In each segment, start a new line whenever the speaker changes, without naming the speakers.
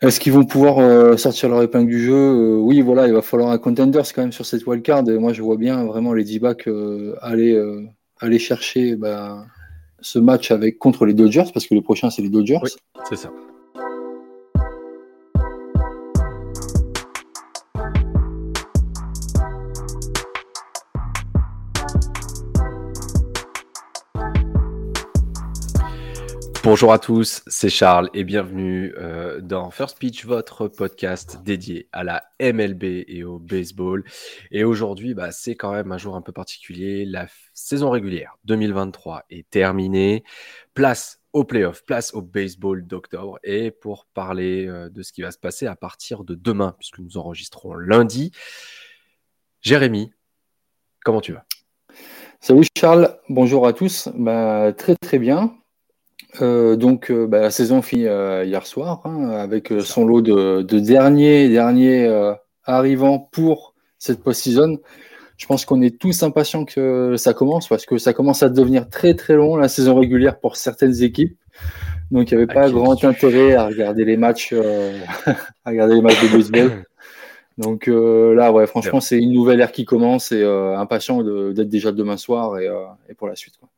Est-ce qu'ils vont pouvoir sortir leur épingle du jeu? Oui, voilà, il va falloir un contender quand même sur cette wildcard. Et moi, je vois bien vraiment les D-backs aller, aller chercher bah, ce match avec contre les Dodgers, parce que le prochain, c'est les Dodgers.
C'est ça. Bonjour à tous, c'est Charles et bienvenue euh, dans First Pitch, votre podcast dédié à la MLB et au baseball. Et aujourd'hui, bah, c'est quand même un jour un peu particulier. La saison régulière 2023 est terminée. Place au playoff, place au baseball d'octobre. Et pour parler euh, de ce qui va se passer à partir de demain, puisque nous enregistrons lundi, Jérémy, comment tu vas?
Salut Charles, bonjour à tous. Bah, très très bien. Euh, donc, euh, bah, la saison finit euh, hier soir hein, avec son lot de, derniers, derniers arrivants pour cette post-season. Je pense qu'on est tous impatients que ça commence parce que ça commence à devenir très très long la saison régulière pour certaines équipes. Donc, il n'y avait pas grand intérêt à regarder les matchs, à regarder les matchs de baseball. Donc là, ouais, franchement, c'est une nouvelle ère qui commence et impatient d'être déjà demain soir et, et pour la suite. Quoi.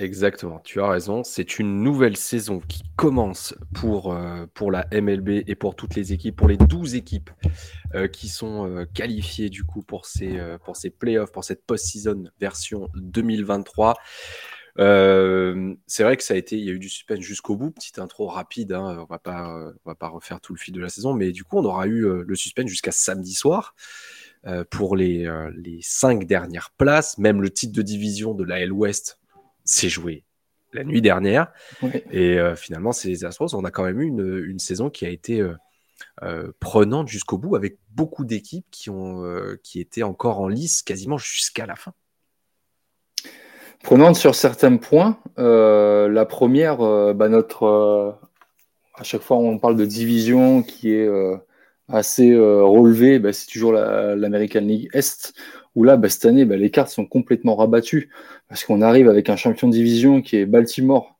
Exactement, tu as raison. C'est une nouvelle saison qui commence pour, euh, pour la MLB et pour toutes les équipes, pour les 12 équipes euh, qui sont euh, qualifiées du coup pour ces, pour ces playoffs, pour cette post-season version 2023. c'est vrai que ça a été, il y a eu du suspense jusqu'au bout. Petite intro rapide, hein, on va va pas refaire tout le fil de la saison, mais du coup, on aura eu le suspense jusqu'à samedi soir. pour les, les cinq dernières places, même le titre de division de la L West s'est joué la nuit dernière. Et euh, finalement, c'est les Astros, on a quand même eu une, saison qui a été euh, euh, prenante jusqu'au bout, avec beaucoup d'équipes qui, ont, qui étaient encore en lice quasiment jusqu'à la fin.
Prenante sur certains points. la première, bah, notre, à chaque fois on parle de division qui est assez relevée, bah, c'est toujours l'American League Est où là, bah, cette année, bah, les cartes sont complètement rabattues parce qu'on arrive avec un champion de division qui est Baltimore.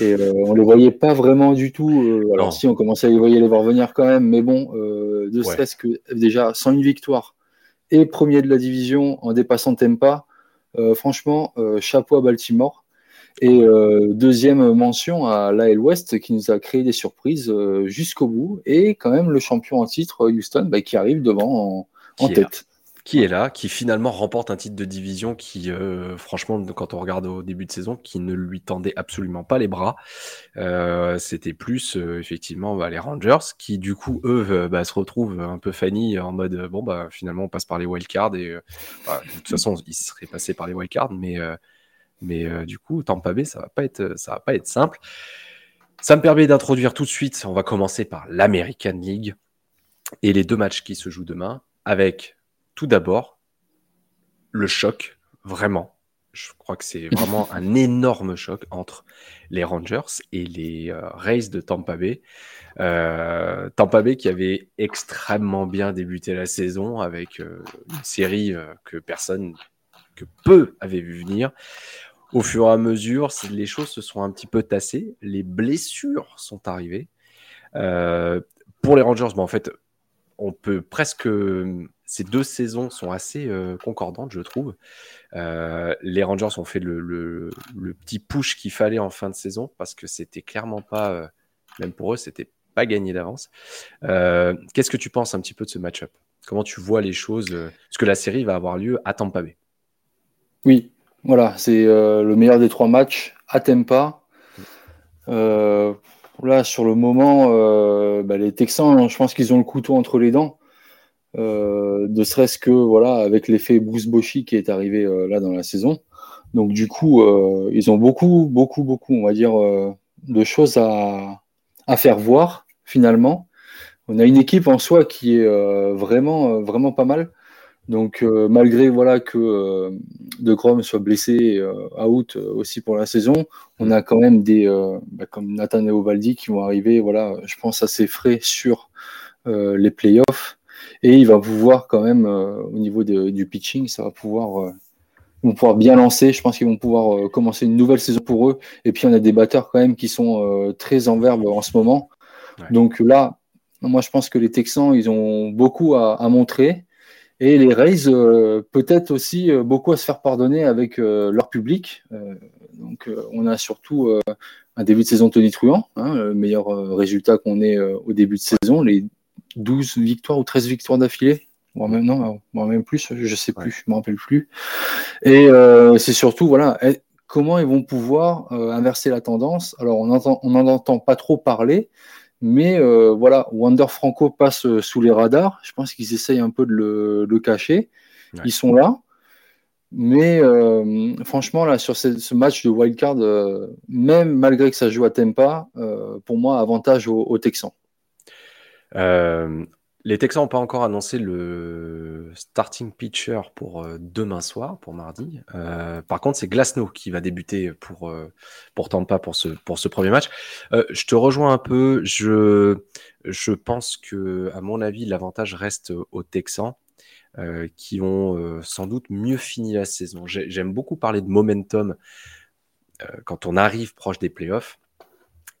Et euh, on ne les voyait pas vraiment du tout. Euh, alors, si, on commençait à les, voyer les voir venir quand même, mais bon, euh, de stress que déjà, sans une victoire et premier de la division en dépassant Tempa, franchement, chapeau à Baltimore. Et deuxième mention à l'AL West qui nous a créé des surprises jusqu'au bout. Et quand même le champion en titre, Houston, bah, qui arrive devant en, tête
qui est là, qui finalement remporte un titre de division qui, euh, franchement, quand on regarde au début de saison, qui ne lui tendait absolument pas les bras. Euh, c'était plus euh, effectivement bah, les Rangers qui, du coup, eux, bah, se retrouvent un peu fanny en mode bon, bah, finalement, on passe par les wildcards et bah, de toute façon, ils seraient passés par les wildcards, mais, mais du coup, Tampa Bay, ça va pas être, ça va pas être simple. Ça me permet d'introduire tout de suite, on va commencer par l'American League et les deux matchs qui se jouent demain avec tout d'abord, le choc, vraiment. Je crois que c'est vraiment un énorme choc entre les Rangers et les euh, Rays de Tampa Bay. Euh, Tampa Bay qui avait extrêmement bien débuté la saison avec euh, une série que personne, que peu avait vu venir. Au fur et à mesure, les choses se sont un petit peu tassées, les blessures sont arrivées. pour les Rangers, en fait, on peut presque ces deux saisons sont assez euh, concordantes, je trouve. Euh, les Rangers ont fait le, petit push qu'il fallait en fin de saison parce que c'était clairement pas, euh, même pour eux, c'était pas gagné d'avance. Qu'est-ce que tu penses un petit peu de ce match-up? Comment tu vois les choses Parce que la série va avoir lieu à Tampa Bay?
Oui, voilà, c'est le meilleur des trois matchs à Tampa. Là, sur le moment, bah, les Texans, je pense qu'ils ont le couteau entre les dents. Euh, ne serait-ce que voilà avec l'effet Bruce Bochy qui est arrivé euh, là dans la saison. Donc du coup, euh, ils ont beaucoup, beaucoup, beaucoup, on va dire, de choses à, à, faire voir finalement. On a une équipe en soi qui est vraiment, vraiment pas mal. Donc malgré voilà que De Grom soit blessé out aussi pour la saison, on a quand même des bah, comme Nathan et Ovaldi qui vont arriver, voilà, je pense assez frais sur les playoffs et il va pouvoir quand même, euh, au niveau du pitching, ça va pouvoir, euh, vont pouvoir bien lancer. Je pense qu'ils vont pouvoir euh, commencer une nouvelle saison pour eux. Et puis on a des batteurs quand même qui sont très en verbe en ce moment. Donc là, Moi, je pense que les Texans, ils ont beaucoup à, montrer. Et les Rays, euh, peut-être aussi euh, beaucoup à se faire pardonner avec euh, leur public. donc, on a surtout un début de saison tonitruant, hein, le meilleur résultat qu'on ait au début de saison, les 12 victoires ou 13 victoires d'affilée. Voire même, non, même plus, je ne sais plus, je ne me rappelle plus. Et c'est surtout, voilà, comment ils vont pouvoir inverser la tendance. Alors, on n'en on entend pas trop parler, mais euh, voilà, Wander Franco passe euh, sous les radars. Je pense qu'ils essayent un peu de le, cacher. Ils sont là. Mais euh, franchement, là, sur ce, match de wildcard, même malgré que ça joue à Tempa, pour moi, avantage aux Texans.
Les Texans n'ont pas encore annoncé le starting pitcher pour euh, demain soir, pour mardi. Euh, par contre, c'est Glasnow qui va débuter pour, euh, pour Tampa pour ce, pour ce premier match. je te rejoins un peu. Je, je pense que, à mon avis, l'avantage reste aux Texans. qui vont sans doute mieux fini la saison. J'aime beaucoup parler de momentum quand on arrive proche des playoffs.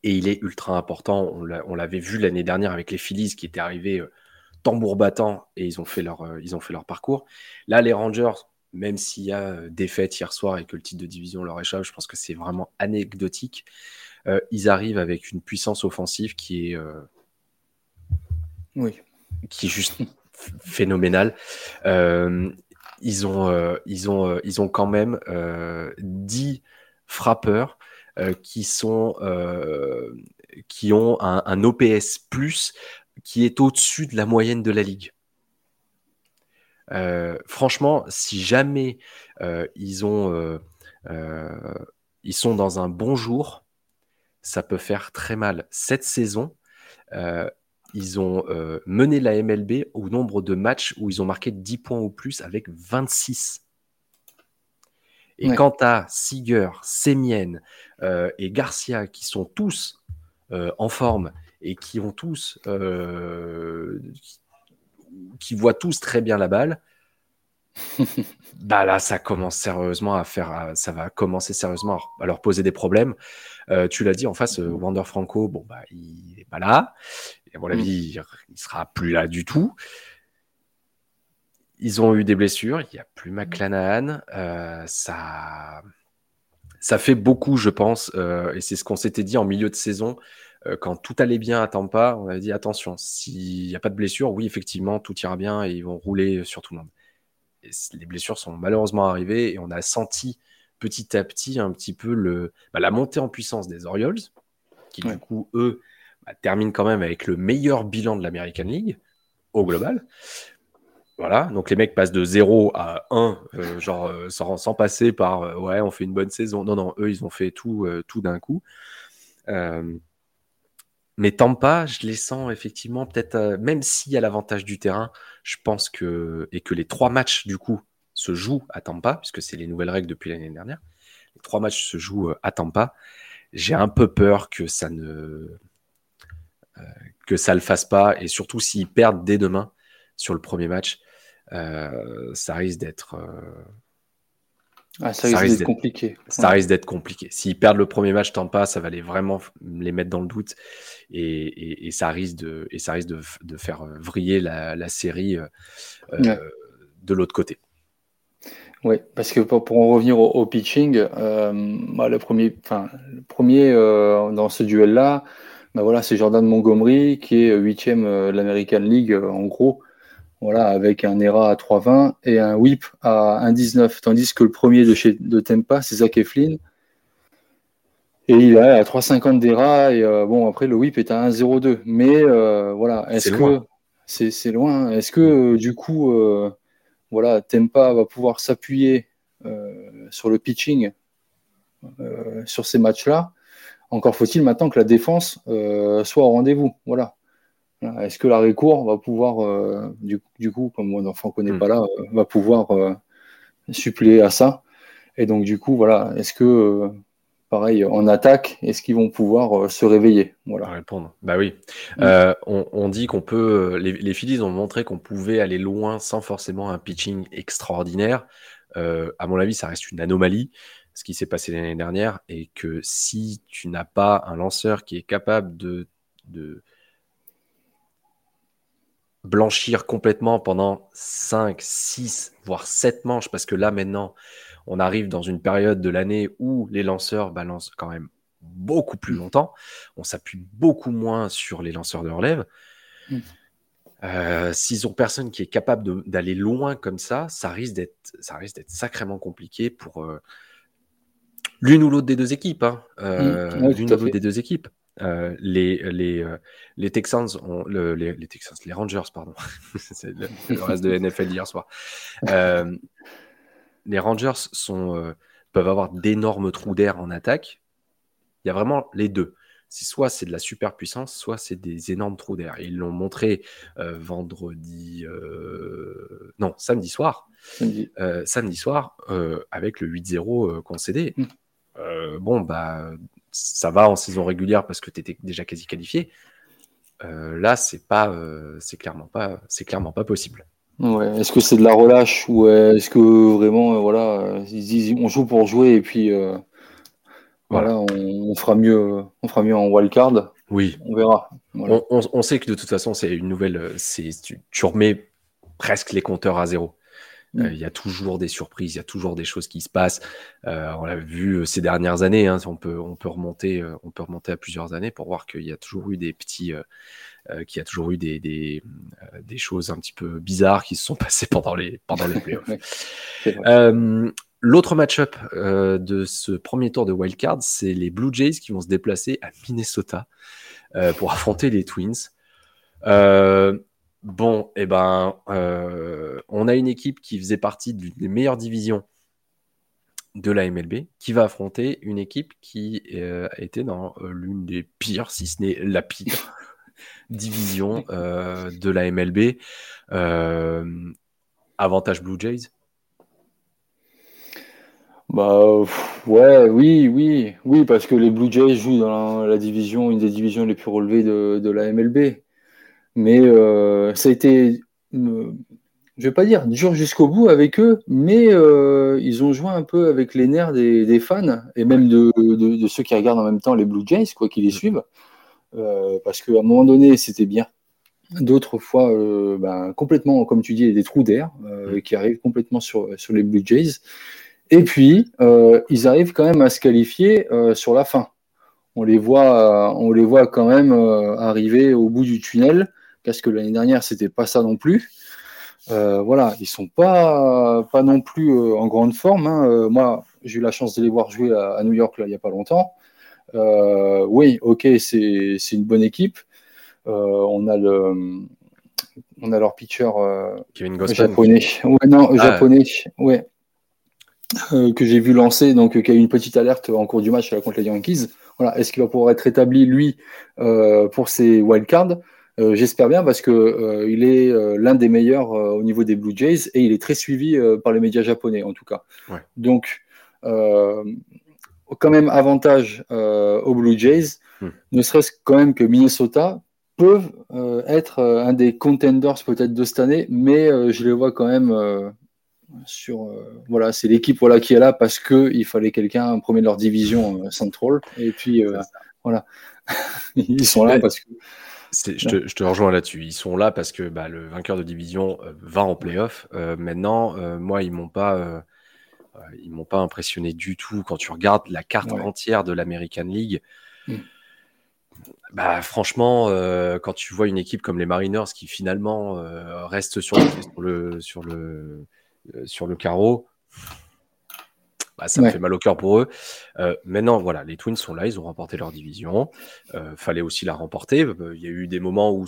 Et il est ultra important. On l'avait vu l'année dernière avec les Phillies qui étaient arrivés tambour battant et ils ont fait leur, euh, ils ont fait leur parcours. Là, les Rangers, même s'il y a euh, défaite hier soir et que le titre de division leur échappe, je pense que c'est vraiment anecdotique. Euh, ils arrivent avec une puissance offensive qui est,
oui.
qui est juste phénoménale. ils, ont, ils, ont, ils ont quand même 10 frappeurs qui, sont, qui ont un, un OPS plus qui est au-dessus de la moyenne de la ligue. Euh, franchement, si jamais euh, ils, ont, euh, ils sont dans un bon jour, ça peut faire très mal. Cette saison, ils ont mené la MLB au nombre de matchs où ils ont marqué 10 points ou plus avec 26. Et quant à Seager, Semien et Garcia, qui sont tous en forme et qui ont tous, euh, qui, voient tous très bien la balle, bah là, ça commence sérieusement à faire, ça va commencer sérieusement à leur poser des problèmes. Euh, tu l'as dit en face, euh, Wander Franco, bon bah il n'est pas là. Et à mon avis, il, ne sera plus là du tout. Ils ont eu des blessures. Il n'y a plus McClanahan. ça, ça fait beaucoup, je pense. et c'est ce qu'on s'était dit en milieu de saison. Euh, quand tout allait bien à Tampa, on avait dit attention, s'il n'y a pas de blessure, oui, effectivement, tout ira bien et ils vont rouler sur tout le monde. les blessures sont malheureusement arrivées et on a senti petit à petit un petit peu le, bah, la montée en puissance des Orioles, qui du coup, eux, bah, terminent quand même avec le meilleur bilan de l'American League au global. Voilà, donc les mecs passent de 0 à 1, euh, genre euh, sans, passer par ouais, on fait une bonne saison. Non, non, eux, ils ont fait tout, tout d'un coup. Mais Tampa, je les sens effectivement peut-être, euh, même s'il y a l'avantage du terrain, je pense que, et que les trois matchs du coup se jouent à Tampa, puisque c'est les nouvelles règles depuis l'année dernière, les trois matchs se jouent euh, à Tampa, j'ai un peu peur que ça ne euh, que ça le fasse pas, et surtout s'ils perdent dès demain sur le premier match, ça risque d'être
ah, ça, risque d'être compliqué.
Ça risque d'être compliqué. S'ils perdent le premier match pas, ça va les vraiment les mettre dans le doute et, ça risque de, et ça risque de, faire vriller la, série euh, euh, de l'autre côté.
Oui, parce que pour, en revenir au, pitching, euh, bah, le premier, enfin, le premier dans ce duel-là, bah, voilà, c'est Jordan Montgomery qui est huitième de l'American League en gros voilà, avec un ERA à 3,20 et un whip à 1,19, tandis que le premier de chez de Tempa, c'est Zach Eflin. Et il est à 3,50 d'ERA, et euh, bon, après, le whip est à 1,02. Mais euh, voilà, est-ce que c'est loin? Est-ce que euh, du coup, voilà, Tempa va pouvoir s'appuyer sur le pitching sur ces matchs-là? Encore faut-il maintenant que la défense soit au rendez-vous. Voilà. Est-ce que l'arrêt court va pouvoir, euh, du, coup, comme mon enfant ne connaît hmm. pas là, euh, va pouvoir euh, suppléer à ça? Et donc, du coup, voilà, est-ce que, pareil, en attaque, est-ce qu'ils vont pouvoir se réveiller?
Voilà. Répondre. Bah oui. On, dit qu'on peut. Les, les Phillies ont montré qu'on pouvait aller loin sans forcément un pitching extraordinaire. à mon avis, ça reste une anomalie ce qui s'est passé l'année dernière et que si tu n'as pas un lanceur qui est capable de, de blanchir complètement pendant 5, 6, voire 7 manches, parce que là maintenant, on arrive dans une période de l'année où les lanceurs balancent quand même beaucoup plus longtemps, on s'appuie beaucoup moins sur les lanceurs de relève. Mm. Euh, s'ils ont personne qui est capable d'aller loin comme ça, ça risque d'être, ça risque d'être sacrément compliqué pour euh, l'une ou l'autre des deux équipes. Hein. Euh, mm. l'une ou l'autre des deux équipes. Les, les, les Texans ont les, les, Texans, les Rangers, pardon. C'est le, reste de NFL d'hier soir. les Rangers sont, peuvent avoir d'énormes trous d'air en attaque. Il y a vraiment les deux soit c'est de la super puissance, soit c'est des énormes trous d'air. Ils l'ont montré euh, vendredi, euh, non, samedi soir, samedi, euh, soir, avec le 8-0 concédé. Hmm. bon, bah, ça va en saison régulière parce que tu étais déjà quasi qualifié. là, c'est pas, c'est clairement pas, c'est clairement pas possible.
Ouais. Est-ce que c'est de la relâche ou est-ce que vraiment, voilà, on joue pour jouer et puis voilà, on, fera mieux, on fera mieux en wildcard.
Oui.
On verra.
On, sait que de toute façon, c'est une nouvelle. C'est tu, remets presque les compteurs à zéro. Mm. Euh, il y a toujours des surprises, il y a toujours des choses qui se passent. Euh, on l'a vu euh, ces dernières années. Hein, on peut, on peut remonter, on peut remonter à plusieurs années pour voir qu'il y a toujours eu des petits, qu'il y a toujours eu des, des, des, choses un petit peu bizarres qui se sont passées pendant les, pendant les playoffs. L'autre match-up euh, de ce premier tour de wildcard, c'est les Blue Jays qui vont se déplacer à Minnesota euh, pour affronter les Twins. Euh, bon, eh ben, on a une équipe qui faisait partie d'une des meilleures divisions de la MLB, qui va affronter une équipe qui a été dans l'une des pires, si ce n'est la pire, division de la MLB. avantage Blue Jays?
Bah ouais, oui, oui, oui, parce que les Blue Jays jouent dans la, division, une des divisions les plus relevées de, la MLB. Mais euh, ça a été, euh, je vais pas dire dur jusqu'au bout avec eux, mais euh, ils ont joué un peu avec les nerfs des, fans et même de, ceux qui regardent en même temps les Blue Jays, quoi qu'ils les suivent, parce qu'à un moment donné c'était bien. D'autres fois, ben, complètement, comme tu dis, des trous d'air qui arrivent complètement sur, sur les Blue Jays. Et puis, euh, ils arrivent quand même à se qualifier euh, sur la fin. On les voit, euh, on les voit quand même arriver au bout du tunnel, parce que l'année dernière, c'était pas ça non plus. voilà, ils sont pas, pas non plus en grande forme. Hein. moi, j'ai eu la chance de les voir jouer à, New York là, il n'y a pas longtemps. oui, ok, c'est une bonne équipe. on a le, on a leur pitcher japonais. Ouais, non, ah. japonais. Ouais. Euh, que j'ai vu lancer, donc euh, qui a eu une petite alerte en cours du match contre les Yankees. Voilà, est-ce qu'il va pouvoir être rétabli lui euh, pour ses wildcards? J'espère bien parce que il est l'un des meilleurs au niveau des Blue Jays et il est très suivi par les médias japonais en tout cas. Donc quand même avantage aux Blue Jays, hmm. ne serait-ce quand même que Minnesota peuvent être un des contenders peut-être de cette année, mais je les vois quand même sur euh, voilà c'est l'équipe voilà qui est là parce que il fallait quelqu'un premier de leur division euh, central et puis euh, voilà. Ils sont là parce que
je, te, rejoins là-dessus. Ils sont là parce que bah, le vainqueur de division va en playoff. maintenant, moi, ils m'ont pas, ils m'ont pas impressionné du tout. Quand tu regardes la carte entière de l'American League, mm. bah, franchement, quand tu vois une équipe comme les Mariners qui finalement reste sur le, sur le euh, sur le carreau. Bah, ça me fait mal au cœur pour eux. Euh, maintenant, voilà, les Twins sont là, ils ont remporté leur division. Euh, fallait aussi la remporter. Il y a eu des moments où,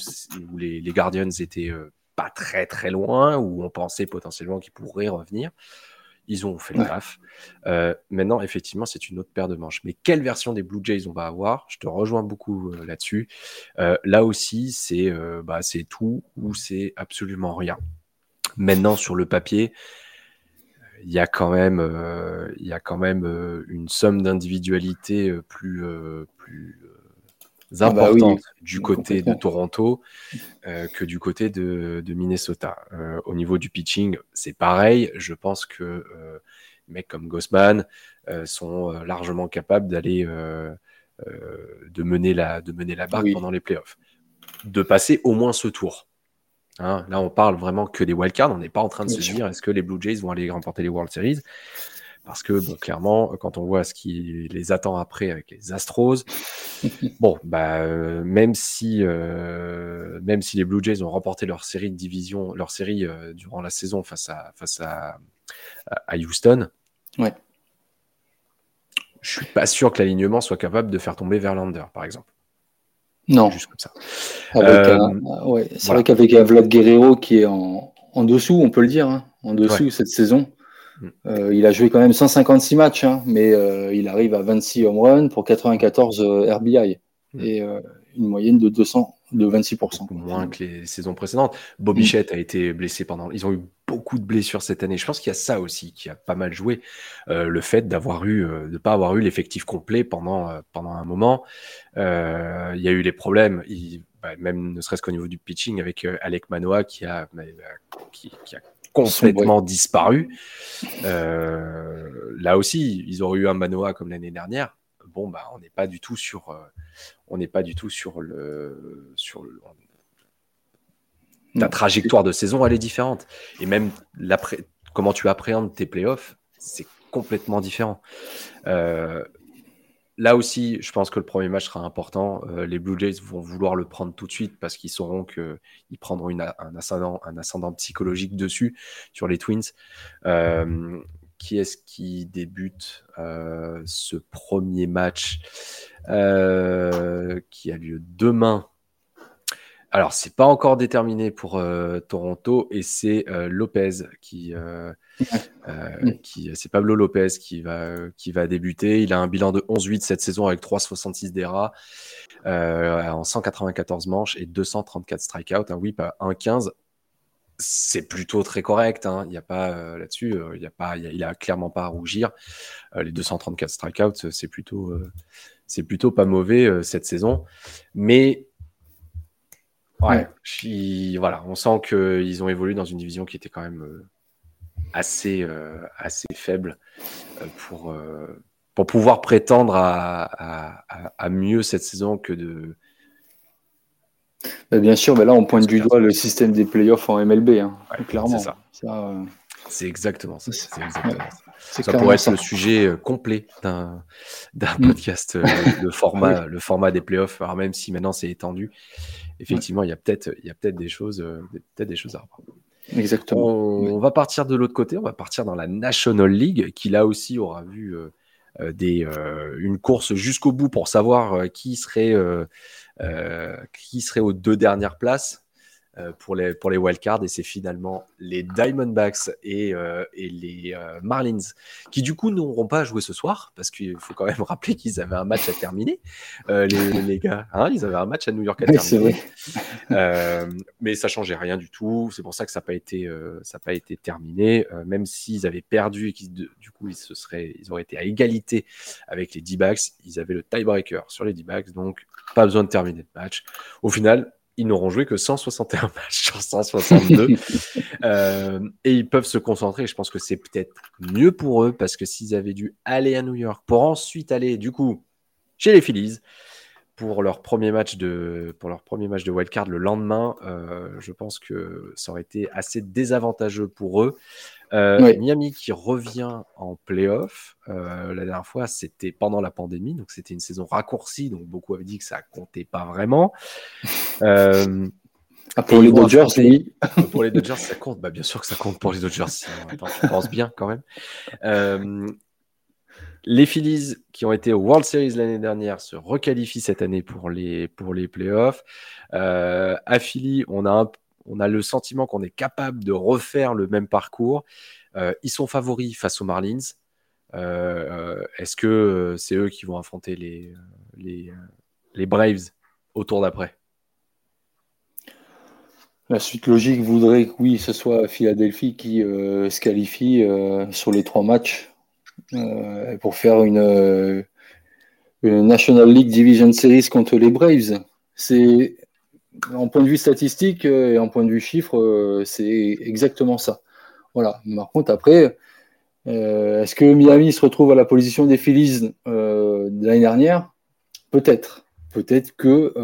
les, Guardians étaient pas très très loin, où on pensait potentiellement qu'ils pourraient revenir. Ils ont fait le taf. maintenant, effectivement, c'est une autre paire de manches. Mais quelle version des Blue Jays on va avoir? Je te rejoins beaucoup là-dessus. là aussi, c'est bah, tout ou c'est absolument rien. Maintenant, sur le papier, il y a quand même, euh, il y a quand même euh, une somme d'individualité euh, plus, ah bah importante du côté de Toronto que du côté de, Minnesota. au niveau du pitching, c'est pareil. Je pense que mecs comme Gossman sont largement capables d'aller de mener la de mener la barque pendant les playoffs, de passer au moins ce tour. Hein. là, on parle vraiment que des wildcards. On n'est pas en train de se dire est-ce que les Blue Jays vont aller remporter les World Series? Parce que, bon, clairement, quand on voit ce qui les attend après avec les Astros, bon, bah, euh, même, si, euh, même si les Blue Jays ont remporté leur série de division, leur série euh, durant la saison face à, face à, à Houston,
ouais.
je suis pas sûr que l'alignement soit capable de faire tomber Verlander, par exemple.
Non.
Juste comme ça.
ouais, c'est vrai qu'avec Vlad Guerrero qui est en, en, dessous, on peut le dire, hein, en dessous cette saison, Mm. Euh, il a joué quand même 156 matchs, hein, mais euh, il arrive à 26 home runs pour 94 euh, RBI mm. et une moyenne de 200 de 26%.
moins que les saisons précédentes. Bobichette mm. a été blessé pendant. Ils ont eu beaucoup de blessures cette année. Je pense qu'il y a ça aussi qui a pas mal joué. le fait d'avoir eu, de ne pas avoir eu l'effectif complet pendant, pendant un moment. il y a eu les problèmes. Bah, même ne serait-ce qu'au niveau du pitching avec Alec Manoa qui a, bah, qui, qui a complètement disparu. Euh, là aussi, ils auraient eu un Manoa comme l'année dernière. Bon, bah, on n'est pas du tout sur, euh, on n'est pas du tout sur le, sur le, ta trajectoire de saison, elle est différente. Et même comment tu appréhendes tes playoffs, c'est complètement différent. Euh, là aussi, je pense que le premier match sera important. Euh, les Blue Jays vont vouloir le prendre tout de suite parce qu'ils sauront qu'ils prendront un, ascendant, un ascendant psychologique dessus sur les Twins. Euh, qui est-ce qui débute euh, ce premier match qui a lieu demain? Alors, c'est pas encore déterminé pour euh, Toronto et c'est euh, Lopez qui, euh, qui c'est Pablo Lopez qui va, qui va débuter. Il a un bilan de 11-8 cette saison avec 3,66 d'ERA en 194 manches et 234 strikeouts. Un whip à 1,15. C'est plutôt très correct. Hein. Il n'y a pas là-dessus, il a pas, il a, clairement pas à rougir. les 234 strikeouts, c'est plutôt, c'est plutôt pas mauvais cette saison. Mais Ouais, voilà, on sent qu'ils ont évolué dans une division qui était quand même euh, assez, euh, assez faible euh, pour, pour pouvoir prétendre à, à, mieux cette saison que de.
Bah, bien sûr, mais là on pointe du doigt le système des playoffs en MLB, hein, clairement.
C'est ça. c'est exactement ça. Ça pourrait être le sujet complet d'un mm. podcast, le, format, le format des playoffs, alors même si maintenant c'est étendu effectivement, il y a peut-être peut-être des choses euh, peut-être des choses à reprendre.
Exactement.
On, va partir de l'autre côté, on va partir dans la National League, qui là aussi aura vu euh, euh, des, une course jusqu'au bout pour savoir qui serait, qui serait aux deux dernières places. Euh, pour les, pour les wildcards et c'est finalement les Diamondbacks et, euh, et les euh, Marlins qui du coup n'auront pas joué ce soir parce qu'il faut quand même rappeler qu'ils avaient un match à terminer. Les, les, gars hein, ils avaient un match à New York à terminer. mais ça changeait rien du tout. C'est pour ça que ça n'a pas été ça pas été terminé. Même s'ils avaient perdu et qu'ils du coup ils se seraient ils auraient été à égalité avec les D-backs ils avaient le tiebreaker sur les D-backs. Donc pas besoin de terminer le match. Au final ils n'auront joué que 161 matchs sur 162. Euh, et ils peuvent se concentrer. Je pense que c'est peut-être mieux pour eux parce que s'ils avaient dû aller à New York pour ensuite aller, du coup, chez les Phillies pour leur premier match de, pour leur premier match de wildcard le lendemain, euh, je pense que ça aurait été assez désavantageux pour eux. Euh, Miami qui revient en playoff. Euh, la dernière fois, c'était pendant la pandémie, donc c'était une saison raccourcie, donc beaucoup avaient dit que ça comptait pas vraiment.
Ah, pour les Dodgers, oui.
Pour les Dodgers, ça compte. Bah, bien sûr que ça compte pour les Dodgers. Attends, je pense bien quand même. Les Phillies qui ont été au World Series l'année dernière se requalifient cette année pour les, pour playoffs. à Philly, on a le sentiment qu'on est capable de refaire le même parcours. Euh, ils sont favoris face aux Marlins. Euh, est-ce que c'est eux qui vont affronter les, Braves au tour d'après?
La suite logique voudrait que oui, ce soit Philadelphie qui euh, se qualifie sur les trois matchs pour faire une, une National League Division Series contre les Braves. C'est en point de vue statistique euh, et en point de vue chiffre, euh, c'est exactement ça. Voilà. Par contre, après, euh, est-ce que Miami se retrouve à la position des Phillies de l'année dernière? Peut-être. Peut-être que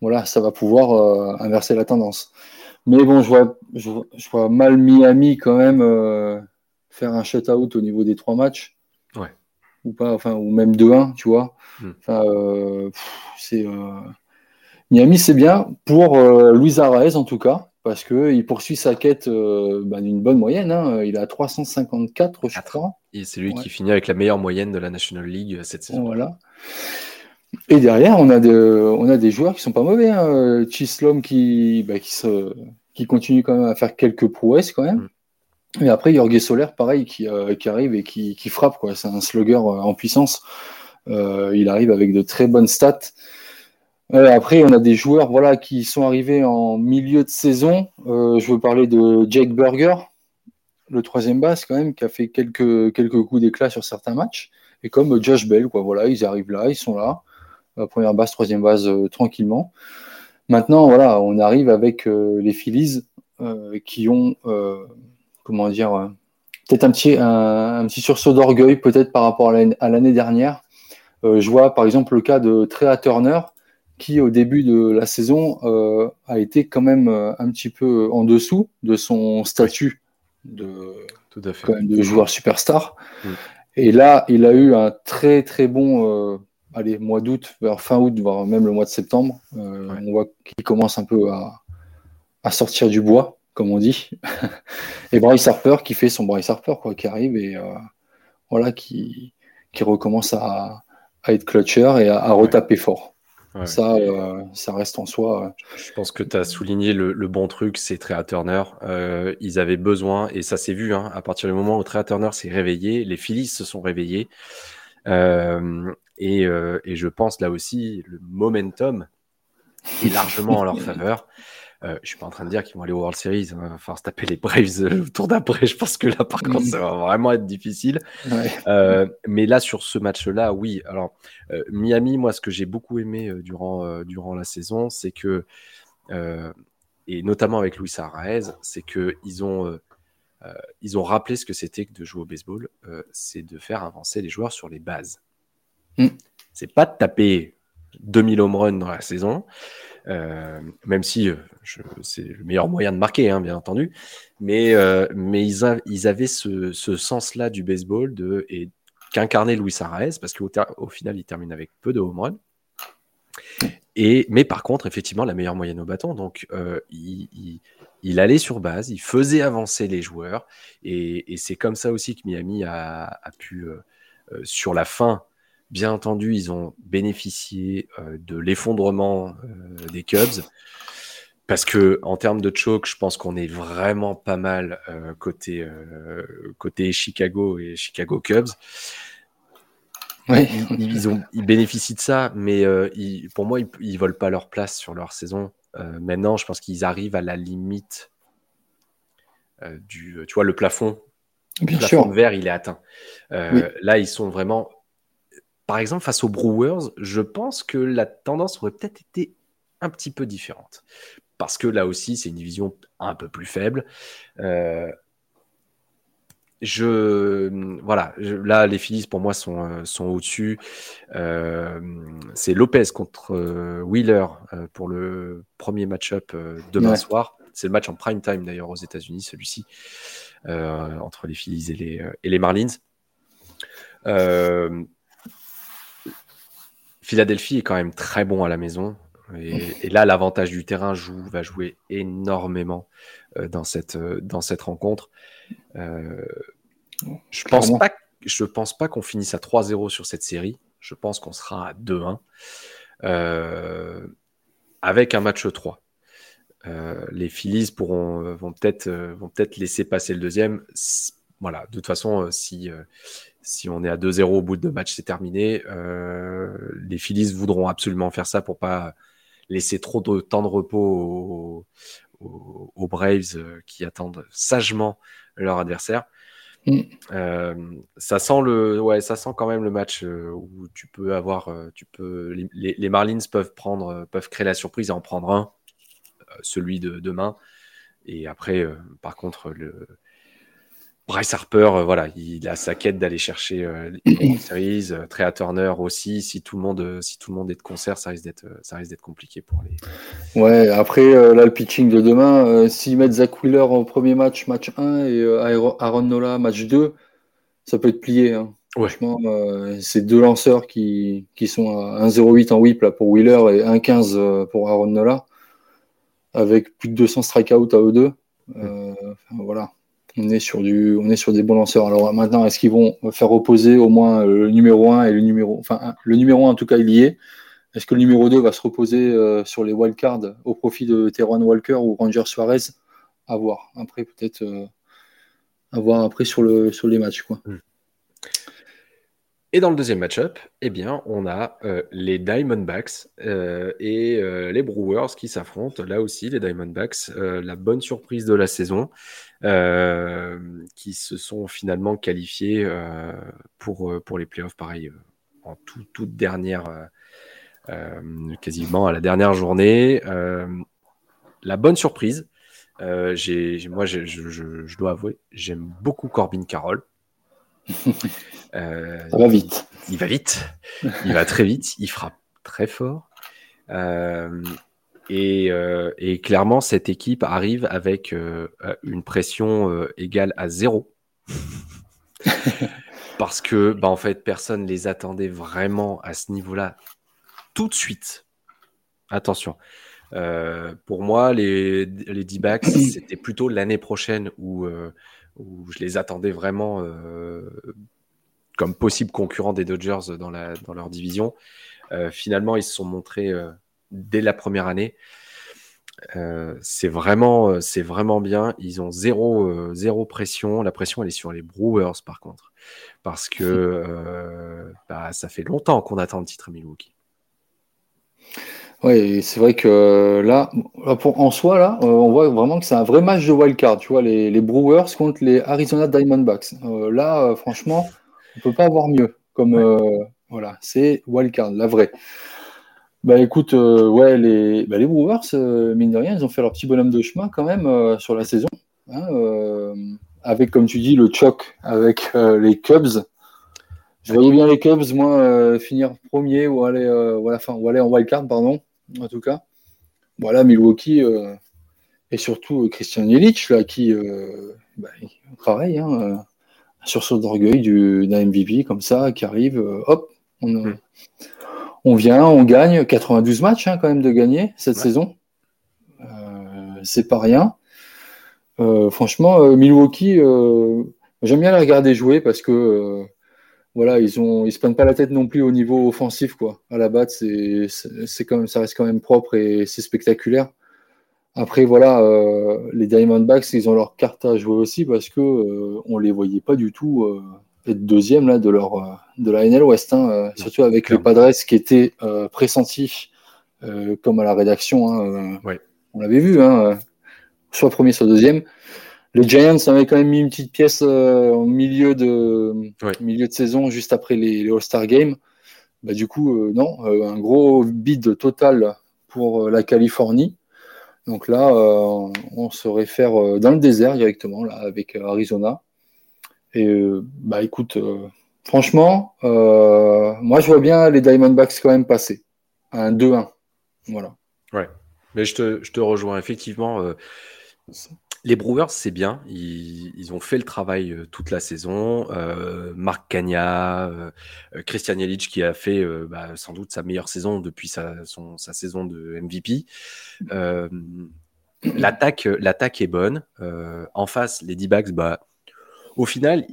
voilà, ça va pouvoir inverser la tendance. Mais bon, je vois, je, vois mal Miami quand même euh, faire un shutout au niveau des trois matchs.
Ouais.
Ou pas, enfin, ou même 2-1, tu vois.
Hmm.
Enfin, euh, c'est Miami, c'est bien pour Luis Araez en tout cas parce qu'il poursuit sa quête bah, d'une bonne moyenne. Hein. Il a 354, je crois.
Et c'est lui qui finit avec la meilleure moyenne de la National League cette saison.
Voilà. Et derrière, on a, de, on a des joueurs qui sont pas mauvais. Hein. Chislom qui, bah, qui, se, qui continue quand même à faire quelques prouesses quand même. Et après, Jorge Soler, pareil, qui, euh, qui arrive et qui, qui frappe. Quoi. C'est un slugger euh, en puissance. Euh, il arrive avec de très bonnes stats. après, on a des joueurs voilà, qui sont arrivés en milieu de saison. je veux parler de Jake Burger, le troisième basse quand même, qui a fait quelques, quelques coups d'éclat sur certains matchs. Et comme Josh Bell, quoi, voilà, ils arrivent là, ils sont là. Première base, troisième base, tranquillement. Maintenant, voilà, on arrive avec les Phillies qui ont, comment dire, peut-être un petit, un, petit sursaut d'orgueil, peut-être par rapport à l'année dernière. je vois par exemple le cas de Trea Turner, qui au début de la saison a été quand même un petit peu en dessous de son statut de,
Tout à fait.
de joueur superstar. Et là, il a eu un très très bon allez, mois d'août, vers fin août, voire même le mois de septembre. Euh, on voit qu'il commence un peu à, sortir du bois, comme on dit. et Bryce Harper qui fait son Bryce Harper, quoi, qui arrive et euh, voilà, qui, qui recommence à, être clutcher et à, retaper fort. Ça, euh, ça reste en soi.
Je pense que tu as souligné le, bon truc, c'est Trea Turner. ils avaient besoin, et ça s'est vu, hein, à partir du moment où Trea Turner s'est réveillé, les Phillies se sont réveillés. Euh, et, je pense là aussi, le momentum est largement en leur faveur. Euh, je suis pas en train de dire qu'ils vont aller au World Series, hein, enfin se taper les Braves euh, le tour d'après. Je pense que là, par contre, ça va vraiment être difficile. Euh, mais là, sur ce match-là, oui. Alors, Miami, moi, ce que j'ai beaucoup aimé durant, durant la saison, c'est que, et notamment avec Luis Arraez, c'est qu'ils ont, ils ont rappelé ce que c'était que de jouer au baseball, c'est de faire avancer les joueurs sur les bases. Mm. C'est pas de taper 2000 home runs dans la saison, euh, même si euh, c'est le meilleur moyen de marquer, hein, bien entendu. Mais, euh, ils, avaient ce, sens-là du baseball de, qu'incarnait Luis Arraez, parce qu'au au final, il termine avec peu de home runs. Et, mais par contre, effectivement, la meilleure moyenne au bâton. Donc, il, allait sur base, il faisait avancer les joueurs. Et, c'est comme ça aussi que Miami a pu, sur la fin, Bien entendu, ils ont bénéficié euh, de l'effondrement euh, des Cubs. Parce que en termes de choke, je pense qu'on est vraiment pas mal euh, côté, côté Chicago et Chicago Cubs. Ils, ont, ils bénéficient de ça, mais pour moi, ils, ne volent pas leur place sur leur saison. maintenant, je pense qu'ils arrivent à la limite du, tu vois, le plafond.
Bien le plafond
vert, il est atteint. Là, ils sont vraiment par exemple, face aux Brewers, je pense que la tendance aurait peut-être été un petit peu différente. Parce que là aussi, c'est une division un peu plus faible. Euh, je voilà, là les Phillies pour moi sont, euh, sont au-dessus. Euh, c'est Lopez contre Wheeler pour le premier match-up demain soir. C'est le match en prime time d'ailleurs aux États-Unis, celui-ci, entre les Phillies et les, et les Marlins. Philadelphie est quand même très bon à la maison. Et, là, l'avantage du terrain joue, va jouer énormément euh, dans, cette, euh, dans cette rencontre. Euh, je ne pense, pas, je pense pas qu'on finisse à 3-0 sur cette série. Je pense qu'on sera à 2-1 avec un match 3. les Phillies pourront, vont peut-être peut laisser passer le deuxième. Voilà, de toute façon, si, si on est à 2-0 au bout de deux matchs, c'est terminé. Euh, les Phillies voudront absolument faire ça pour pas laisser trop de temps de repos aux, Braves euh, qui attendent sagement leur adversaire. Mm. Euh, ça sent le, ouais, ça sent quand même le match où tu peux avoir, tu peux, les, Marlins peuvent prendre, peuvent créer la surprise et en prendre un, celui de demain. Et après, par contre, le, Bryce Harper, euh, voilà, il a sa quête d'aller chercher euh, les Series. Euh, Trea Turner aussi. Si tout le monde, si tout le monde est de concert, ça risque d'être, ça risque d'être compliqué pour les.
Ouais. Après, là, le pitching de demain, s'ils mettent Zach Wheeler au premier match, match 1, et Aaron Nola, match 2, ça peut être plié. Hein. Franchement, c'est deux lanceurs qui, qui sont à 1,08 en whip là, pour Wheeler et 1,15 pour Aaron Nola, avec plus de 200 strikeouts à eux deux. voilà on est sur des bons lanceurs. Alors maintenant, est-ce qu'ils vont faire opposer au moins euh, le numéro 1 et le numéro, enfin le numéro 1 en tout cas il y est. Est-ce que le numéro 2 va se reposer euh, sur les wildcards au profit de Teron Walker ou Ranger Suarez? À voir. Après peut-être euh, à voir après sur le sur les matchs quoi. Hmm.
Et dans le deuxième match-up, eh bien, on a les Diamondbacks et les Brewers qui s'affrontent. Là aussi, les Diamondbacks, la bonne surprise de la saison. Euh, qui se sont finalement qualifiés euh, pour, euh, pour les playoffs, pareil, en toute dernière, quasiment à la dernière journée. la bonne surprise, j'ai, moi, je, je, dois avouer, j'aime beaucoup Corbin Carroll.
euh, Ça va vite.
Il va vite. Il va très vite. Il frappe très fort. Euh, euh, et, clairement, cette équipe arrive avec euh, une pression égale à zéro. Parce que, bah, en fait, personne ne les attendait vraiment à ce niveau-là tout de suite. Attention. pour moi, les, les D-backs, c'était plutôt l'année prochaine où, où, je les attendais vraiment comme possible concurrents des Dodgers dans, la, dans leur division. finalement, ils se sont montrés dès la première année. Euh, c'est vraiment, euh, c'est vraiment bien. Ils ont zéro, euh, zéro pression. La pression, elle est sur les Brewers, par contre, parce que bah, ça fait longtemps qu'on attend le titre Milwaukee.
Oui, c'est vrai que là, pour, en soi, là, on voit vraiment que c'est un vrai match de wildcard. Tu vois, les, les, Brewers contre les Arizona Diamondbacks. là, franchement, on peut pas avoir mieux. Comme voilà, c'est wildcard, la vraie. Bah écoute, euh, ouais, les, bah, les Brewers, euh, mine de rien, ils ont fait leur petit bonhomme de chemin quand même euh, sur la saison. Hein, avec, comme tu dis, le choc avec les Cubs. Je voyais bien les Cubs, moi, finir premier ou aller, ou, fin, ou aller en wildcard, pardon, en tout cas. Voilà, Milwaukee et surtout Christian Yelich, là, qui, bah, pareil, hein, sursaut d'orgueil d'un MVP comme ça, qui arrive, hop, on, hmm on vient, on gagne 92 matchs hein, quand même de gagner cette saison. Euh, c'est pas rien. Euh, franchement, euh, Milwaukee, j'aime bien les regarder jouer parce que voilà, ils ont, ils se prennent pas la tête non plus au niveau offensif quoi. À la batte, c'est, c'est quand même, ça reste quand même propre et c'est spectaculaire. Après voilà, les Diamondbacks, ils ont leur carte à jouer aussi parce que on les voyait pas du tout être deuxième là, de, leur, euh, de la NL West, hein, euh, surtout avec les Padres qui étaient euh, pressentis comme à la rédaction. Hein, on l'avait vu, hein, soit premier, soit deuxième. Les Giants avaient quand même mis une petite pièce au milieu de, milieu de saison, juste après les, All-Star Games. Bah, du coup, non, un gros bid total pour la Californie. Donc là, on se réfère dans le désert directement, là, avec Arizona. Et euh, bah écoute, euh, franchement, euh, moi je vois bien les Diamondbacks quand même passer un 2-1. Voilà.
Ouais, mais je te, je te rejoins effectivement. Les Brewers, c'est bien. Ils, ont fait le travail toute la saison. Marc Cagna, Christian Yelich qui a fait bah, sans doute sa meilleure saison depuis sa, sa saison de MVP. l'attaque, l'attaque est bonne. en face, les D-backs, bah, au final,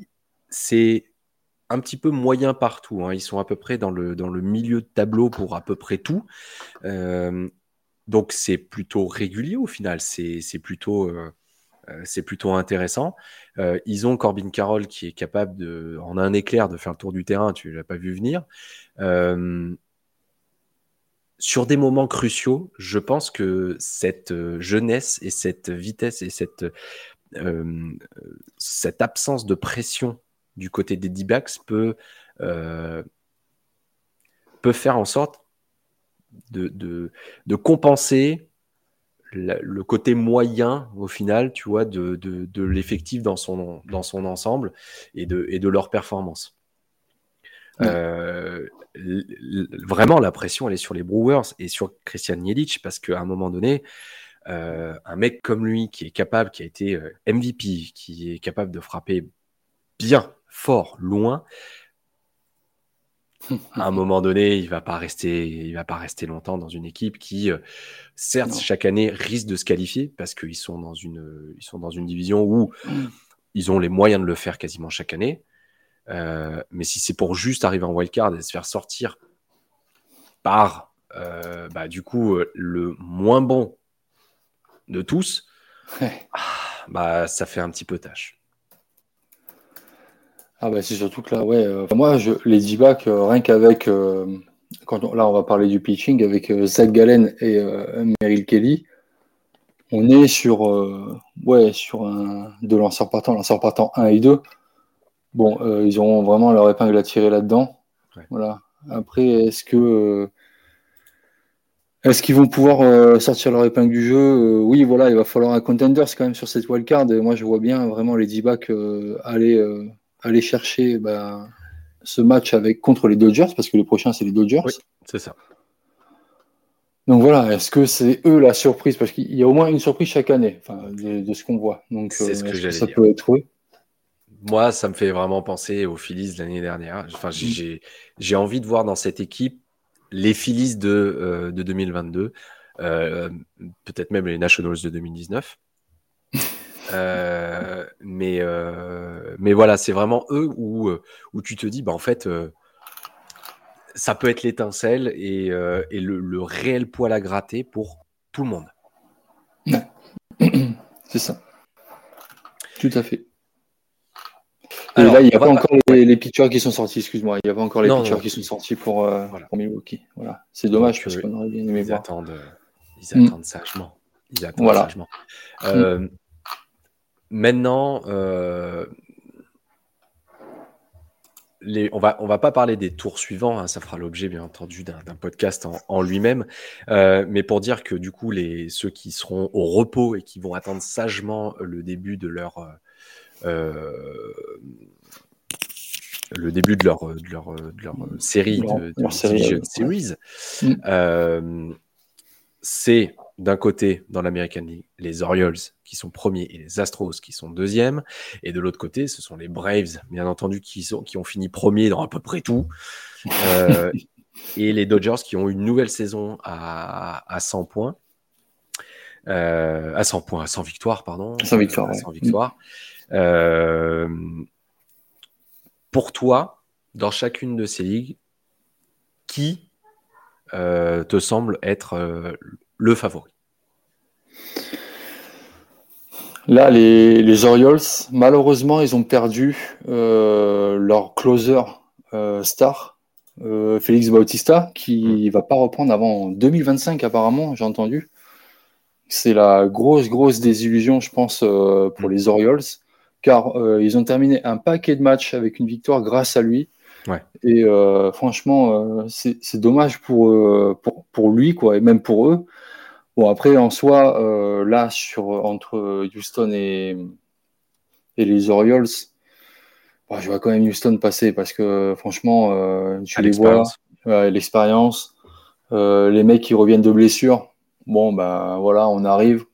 c'est un petit peu moyen partout. Hein. Ils sont à peu près dans le, dans le milieu de tableau pour à peu près tout. Euh, donc c'est plutôt régulier au final. C'est plutôt, euh, euh, c'est plutôt intéressant. ils ont Corbin Carroll qui est capable en un éclair de faire le tour du terrain. Tu l'as pas vu venir. sur des moments cruciaux, je pense que cette jeunesse et cette vitesse et cette euh, absence de pression du côté des D-backs peut, euh, faire en sorte de, compenser le côté moyen, au final, tu vois, de, de, l'effectif dans son, dans son ensemble et de, et de leur performance. Euh, vraiment, la pression, elle est sur les Brewers et sur Christian Jelic parce qu'à un moment donné, euh, un mec comme lui qui est capable, qui a été euh, MVP, qui est capable de frapper bien, fort, loin, à un moment donné, il va pas rester, il va pas rester longtemps dans une équipe qui, euh, certes, chaque année risque de se qualifier parce qu'ils sont dans une, ils sont dans une division où mm. ils ont les moyens de le faire quasiment chaque année. Euh, mais si c'est pour juste arriver en wildcard et se faire sortir par, euh, bah, du coup, le moins bon de tous, ah, bah, ça fait un petit peu tâche.
Ah bah c'est surtout que là, ouais, euh, moi, je, les D-back, euh, rien qu'avec, euh, quand là on va parler du pitching, avec Zach Gallen et Meryl Kelly, on est sur, ouais, sur un, deux lanceurs partants, lanceurs partants 1 et 2. Bon, ils ont vraiment leur épingle à tirer là-dedans. Voilà. Après, est-ce que est-ce qu'ils vont pouvoir sortir leur épingle du jeu? Oui, voilà, il va falloir un contender quand même sur cette wildcard. Et moi, je vois bien vraiment les D-back aller aller chercher bah, ce match avec contre les Dodgers, parce que les prochains, c'est les Dodgers.
Oui, c'est ça.
Donc voilà, est-ce que c'est eux la surprise? Parce qu'il y a au moins une surprise chaque année, de, ce qu'on voit. Donc
c'est ce euh, que,
ça peut être eux?
Moi, ça me fait vraiment penser aux Phillies de l'année dernière. Enfin, mm. j'ai envie de voir dans cette équipe les Phillies de, euh, de 2022, euh, peut-être même les Nationals de 2019. Euh, mais, euh, mais voilà, c'est vraiment eux où, euh, où tu te dis, bah, en fait, ça peut être l'étincelle et, et le, réel poil à gratter pour tout le monde.
C'est ça. Tout à fait. Alors, là, il n'y a pas encore les, pitchers qui sont sortis, excuse-moi. Il n'y a pas encore les pitchers qui sont sortis pour, Milwaukee. Voilà. C'est dommage parce qu'on aurait bien aimé
ils Attendent, ils mm. attendent sagement. Ils attendent sagement. Mm. Maintenant, euh, on va on va pas parler des tours suivants, hein, ça fera l'objet bien entendu d'un podcast en, lui-même, euh, mais pour dire que du coup les ceux qui seront au repos et qui vont attendre sagement le début de leur euh, le début de leur de leur, de leur série de, de série, Series. C'est d'un côté, dans l'American League, les Orioles qui sont premiers et les Astros qui sont deuxièmes. Et de l'autre côté, ce sont les Braves, bien entendu, qui, sont, qui ont fini premiers dans à peu près tout. Euh, et les Dodgers qui ont une nouvelle saison à, à 100 points. Euh, à 100 points, à 100 victoires, pardon.
100 victoires.
100 victoires. Euh, pour toi, dans chacune de ces ligues, qui te semble être le favori.
Là, les, Orioles, malheureusement, ils ont perdu euh, leur closer euh, star, euh, Félix Bautista, qui ne mm. va pas reprendre avant 2025 apparemment, j'ai entendu. C'est la grosse, grosse désillusion, je pense, pour mm. les Orioles, car ils ont terminé un paquet de matchs avec une victoire grâce à lui. Et franchement, c'est dommage pour, pour, pour, lui, quoi, et même pour eux. Bon, après, en soi, euh, là, sur, entre Houston et, et les Orioles, je vois quand même Houston passer parce que franchement, euh, tu les vois, l'expérience, euh, les mecs qui reviennent de blessure. Bon, ben voilà, on arrive.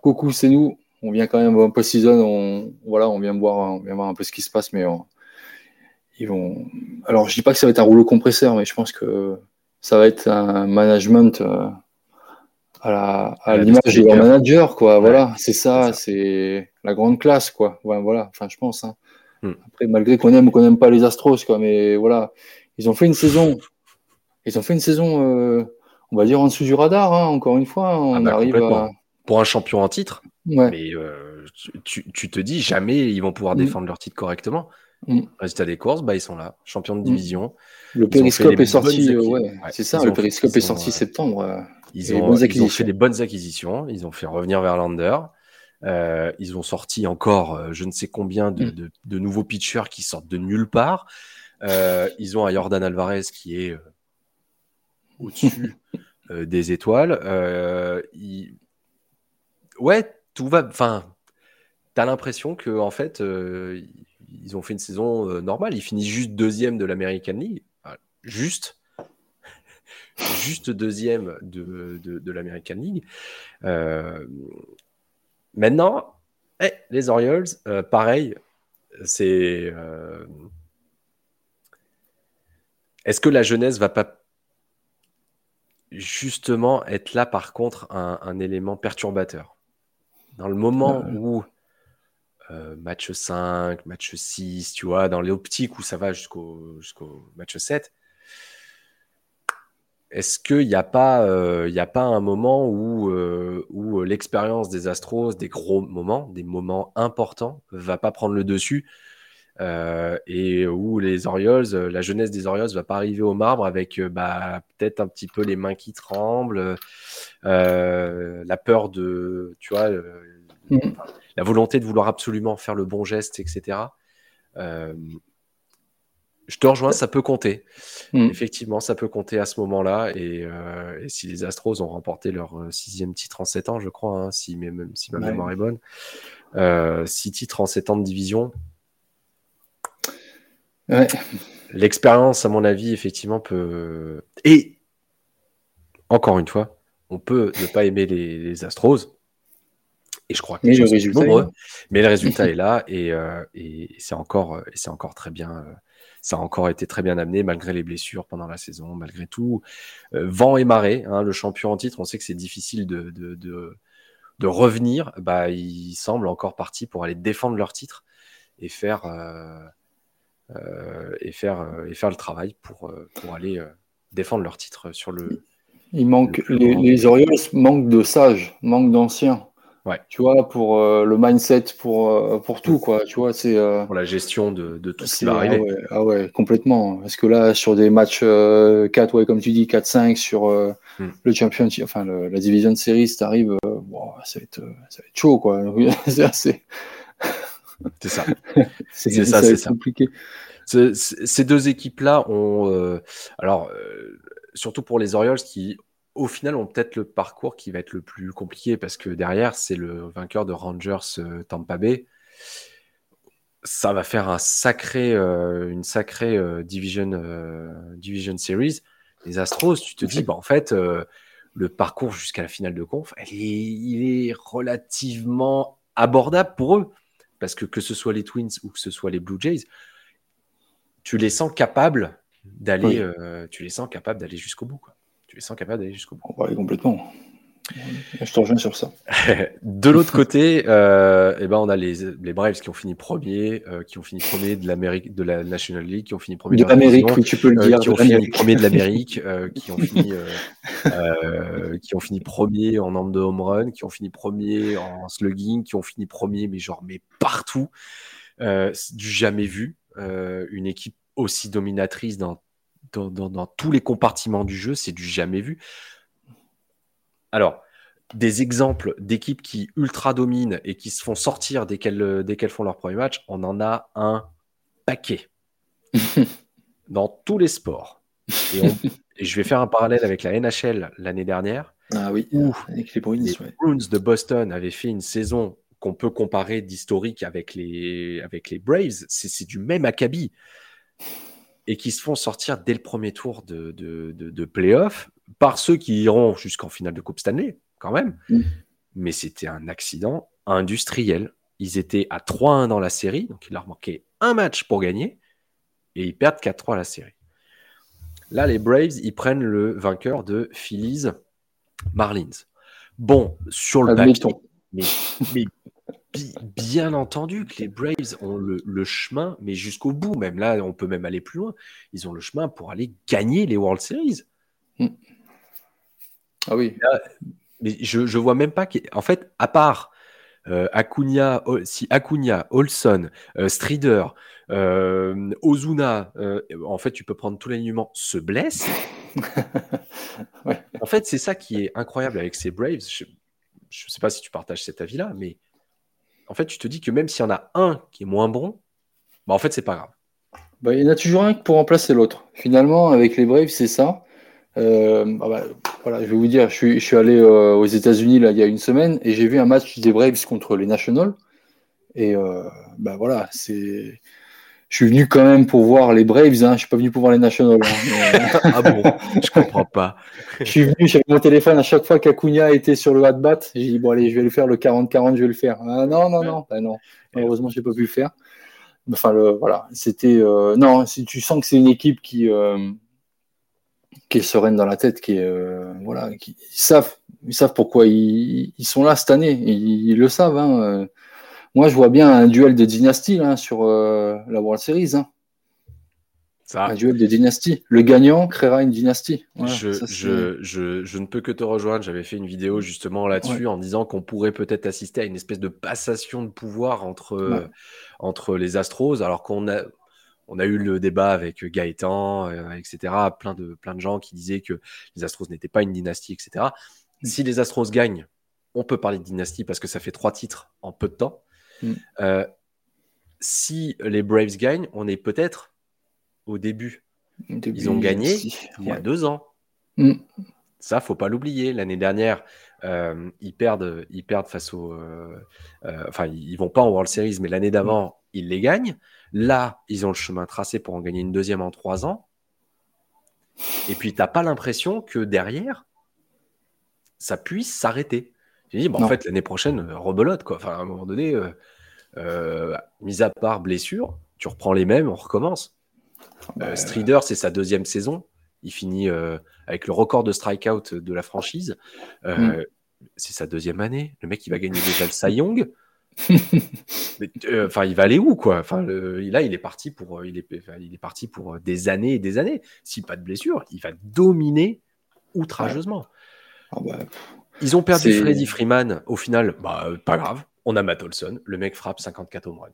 Coucou, c'est nous. On vient quand même un peu season. On, voilà, on vient voir, on vient voir un peu ce qui se passe, mais ils vont. Alors, je dis pas que ça va être un rouleau compresseur, mais je pense que ça va être un management à l'image de leur manager, quoi. Voilà, c'est ça, c'est la grande classe, quoi. voilà, enfin, je pense. Hein. Hmm. Après, malgré qu'on aime ou qu'on n'aime pas les Astros, quoi, mais voilà, ils ont fait une saison. Ils ont fait une saison, euh, on va dire en dessous du radar. Hein, encore une fois, on ah bah, arrive à...
pour un champion en titre. Mais euh, tu, te dis jamais ils vont pouvoir hmm. défendre leur titre correctement. Mm. Résultat des courses, bah, ils sont là, champions de hmm. division.
Le périscope est sorti, euh, ouais, c'est ça, le périscope est sorti septembre.
Ils ont, fait des bonnes acquisitions. Ils ont fait revenir Verlander. Euh, ils ont sorti encore euh, je ne sais combien mm. de, nouveaux pitchers qui sortent de nulle part. Euh, ils ont un Jordan Alvarez qui est au-dessus des étoiles. ouais, tout va. Enfin, t'as l'impression que en fait, euh, ils ont fait une saison euh, normale. Ils finissent juste deuxième de l'American League. Juste. juste deuxième de, de, l'American League. maintenant, eh, les Orioles, pareil, c'est. Est-ce que la jeunesse va pas justement être là, par contre, un, élément perturbateur? Dans le moment où euh, match 5, match 6, tu vois, dans l'optique où ça va jusqu'au match 7, est-ce qu'il n'y a, pas, euh, a pas un moment où, euh, l'expérience des Astros, des gros moments, des moments importants, va pas prendre le dessus et où les Orioles, la jeunesse des Orioles va pas arriver au marbre avec bah, peut-être un petit peu les mains qui tremblent, la peur de, tu vois, mm. La volonté de vouloir absolument faire le bon geste, etc. je te rejoins, ça peut compter. Mm. Effectivement, ça peut compter à ce moment-là. Et, si les Astros ont remporté leur sixième titre en sept ans, je crois, hein, si, même si ma mémoire est bonne, six titres en sept ans de division, L'expérience, à mon avis, effectivement, peut. Et encore une fois, on peut ne pas aimer les, Astros. Et je crois que
mais le résultat
Mais le résultat est là et, euh, c'est encore, c'est encore très bien. Euh, ça a encore été très bien amené malgré les blessures pendant la saison, malgré tout. Euh, vent et marée, hein, le champion en titre, on sait que c'est difficile de, de, de, revenir. Bah, ils semblent encore partis pour aller défendre leur titre et faire, euh, et, faire, euh, et faire le travail pour, euh, pour aller défendre leur titre sur le.
Il manque, les, Orioles manquent de sages, manquent d'anciens.
Ouais.
Tu vois, pour le mindset, pour, pour tout, quoi. Tu vois, c'est.
pour la gestion de, de tout ce qui va arriver.
Ah ouais, complètement. Parce que là, sur des matchs 4, ouais, comme tu dis, 4-5 sur hmm. le championship, enfin, la division de série, ça arrive, ça, va être, ça va être chaud, quoi. c'est
c'est ça. c'est ça, c'est compliqué. Ces deux équipes-là ont, euh, alors euh, surtout pour les Orioles qui, au final, ont peut-être le parcours qui va être le plus compliqué parce que derrière, c'est le vainqueur de Rangers euh, Tampa Bay. Ça va faire un sacré, une sacrée division, division series. Les Astros, tu te dis, bah, en fait, le parcours jusqu'à la finale de conf, il est relativement abordable pour eux parce que que ce soit les Twins ou que ce soit les Blue Jays, tu les sens capables d'aller, euh, tu les sens capables d'aller jusqu'au bout. Quoi. Sens capables d'aller jusqu'au bout.
Oui, complètement. Je te rejoins sur ça.
de l'autre côté, euh, eh ben on a les, les, Braves qui ont fini premier, euh, qui ont fini premier de l'Amérique, de la National League, qui ont fini premier
de, l'Amérique, tu peux le
dire,
qui
ont fini premier de l'Amérique, qui ont fini, qui ont fini premier en nombre de home run, qui ont fini premier en slugging, qui ont fini premier, mais genre mais partout, du jamais vu, une équipe aussi dominatrice dans dans, dans, dans, tous les compartiments du jeu, c'est du jamais vu. Alors, des exemples d'équipes qui ultra dominent et qui se font sortir dès qu'elles, dès qu'elles font leur premier match, on en a un paquet. Dans tous les sports. Et, je vais faire un parallèle avec la NHL l'année dernière.
Ah oui,
où les Bruins, de Boston avaient fait une saison qu'on peut comparer d'historique avec les, avec les Braves. C'est, du même acabit. Et qui se font sortir dès le premier tour de, de, de, de playoff par ceux qui iront jusqu'en finale de Coupe Stanley, quand même. Mm. Mais c'était un accident industriel. Ils étaient à 3-1 dans la série, donc il leur manquait un match pour gagner, et ils perdent 4-3 la série. Là, les Braves, ils prennent le vainqueur de Phillies Marlins. Bon, sur le papier, mais, mais bien entendu que les Braves ont le, chemin, mais jusqu'au bout, même là, on peut même aller plus loin. Ils ont le chemin pour aller gagner les World Series. Mm.
Ah oui.
mais je, je vois même pas. En fait, à part euh, Acuna, si Acuna, Olson, euh, Strider, euh, Ozuna, en fait, tu peux prendre tous les l'alignement, se blesse. En fait, c'est ça qui est incroyable avec ces Braves. Je ne sais pas si tu partages cet avis-là, mais en fait, tu te dis que même s'il y en a un qui est moins bon, bah, en fait, c'est pas grave.
Bah, il y en a toujours un pour remplacer l'autre. Finalement, avec les Braves, c'est ça. Euh, ah bah, voilà, je vais vous dire, je suis, allé euh, aux États-Unis il y a une semaine et j'ai vu un match des Braves contre les Nationals. Et euh, ben voilà, c'est. Je suis venu quand même pour voir les Braves, hein. je suis pas venu pour voir les Nationals. hein.
ah bon? Je comprends pas.
je suis venu, j'avais mon téléphone à chaque fois qu'Acuna était sur le hat-bat. J'ai dit, bon, allez, je vais le faire, le 40-40, je vais le faire. Ah, non, non, non, ben non. Malheureusement, j'ai pas pu le faire. Enfin, le, voilà, c'était. euh, non, si tu sens que c'est une équipe qui. euh, qui est sereine dans la tête, qui est euh, voilà, qui ils savent, ils savent pourquoi ils, ils sont là cette année, ils, ils le savent. Hein. Euh, Moi, je vois bien un duel de dynastie là, sur euh, la World Series, hein.
Ça,
un duel de dynastie. Le gagnant créera une dynastie.
Je,
ça, c'est-
je, je, je ne peux que te rejoindre. J'avais fait une vidéo justement là-dessus en disant qu'on pourrait peut-être assister à une espèce de passation de pouvoir entre,
Ouais.
entre les Astros, alors qu'on a, on a eu le débat avec Gaëtan, euh, etc. Plein de, plein de gens qui disaient que les Astros n'étaient pas une dynastie, etc.
Mm.
Si les Astros gagnent, on peut parler de dynastie parce que ça fait trois titres en peu de temps.
Mm.
Euh, si les Braves gagnent, on est peut-être au début
Début
ils ont gagné il y a
Ouais.
deux ans.
Mm.
Ça, faut pas l'oublier. L'année dernière, euh, ils perdent, ils perdent face au, euh, euh, enfin, ils vont pas en World Series, mais l'année d'avant, ils les gagnent. Là, ils ont le chemin tracé pour en gagner une deuxième en trois ans. Et puis, t'as pas l'impression que derrière, ça puisse s'arrêter. J'ai dit, bah, en fait, l'année prochaine, euh, rebelote, quoi. Enfin, à un moment donné, euh, euh, mis à part blessure, tu reprends les mêmes, on recommence.
Bah,
Euh, Strider, c'est sa deuxième saison. Il finit avec le record de strikeout de la franchise. Euh,
Mm.
C'est sa deuxième année. Le mec, il va gagner déjà le Cy Young. Enfin, il va aller où, quoi? Enfin, là, il est parti pour, il est, il est parti pour des années et des années. Si pas de blessure, il va dominer outrageusement.
ah bah,
Ils ont perdu Freddie Freeman. Au final, bah, pas grave. On a Matt Olson. Le mec frappe 54 home runs.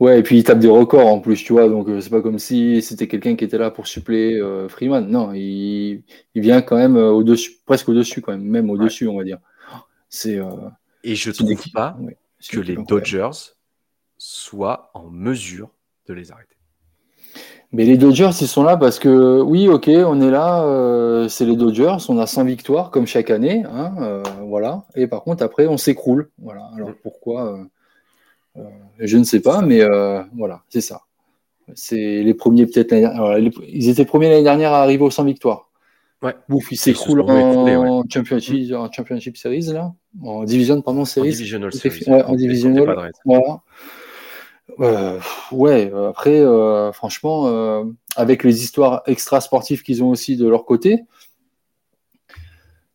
Ouais, et puis il tape des records en plus, tu vois. Donc euh, c'est pas comme si c'était quelqu'un qui était là pour suppléer euh, Freeman. Non, il, il vient quand même euh, au-dessus, presque au-dessus, quand même, même au-dessus, on va dire. C'est
Et je trouve pas
ouais,
que les. Dodgers soient en mesure de les arrêter.
Mais les Dodgers, ils sont là parce que, oui, ok, on est là, euh, c'est les Dodgers, on a 100 victoires comme chaque année, hein, euh, voilà. Et par contre, après, on s'écroule. Voilà. Alors
Mm.
pourquoi euh, Je ne sais pas, mais voilà, c'est ça. C'est les premiers, peut-être alors, les- Ils étaient premiers l'année dernière à arriver aux 100 victoires.
Ouais.
Bouf, ils s'écroulent
ouais.
en, championship, en Championship Series, là. En Division, pardon,
En
Series.
divisional series.
fait. Ouais, en divisional. Voilà. Euh, ouais, euh, après, euh, franchement, euh, avec les histoires extra-sportives qu'ils ont aussi de leur côté,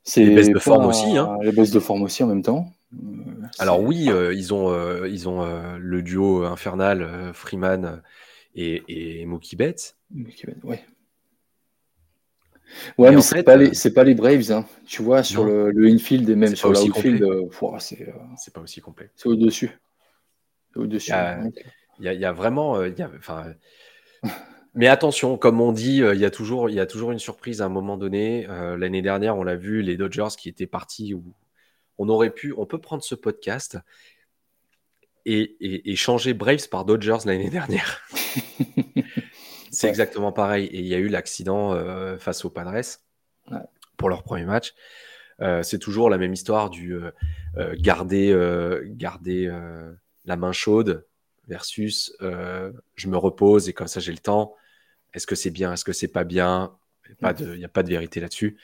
c'est
Les baisses de forme aussi, hein.
Les baisses de forme aussi en même temps.
Alors oui, ils ont, ils ont le duo infernal Freeman et, et Mookie Betts.
Ouais. Ouais,
Et
mais c'est
fait,
pas, les, c'est pas les Braves, hein. Tu vois, sur le, le infield et même sur l'outfield, c'est
C'est pas aussi complet.
c'est au-dessus. Au-dessus.
Il y a- y y vraiment, euh, y a- mais attention, comme on dit, euh, il y a toujours, il y a toujours une surprise à un moment donné. Euh, L'année dernière, on l'a vu, les Dodgers qui étaient partis où on aurait pu, on peut prendre ce podcast et, et- et changer Braves par Dodgers l'année dernière. C'est
Ouais.
exactement pareil. Et il y a eu l'accident euh, face aux Padres
Ouais.
pour leur premier match. Euh, c'est toujours la même histoire du euh, garder, garder la main chaude versus euh, je me repose et comme ça j'ai le temps. Est-ce que c'est bien? Est-ce que c'est pas bien? Il n'y a pas de vérité là-dessus.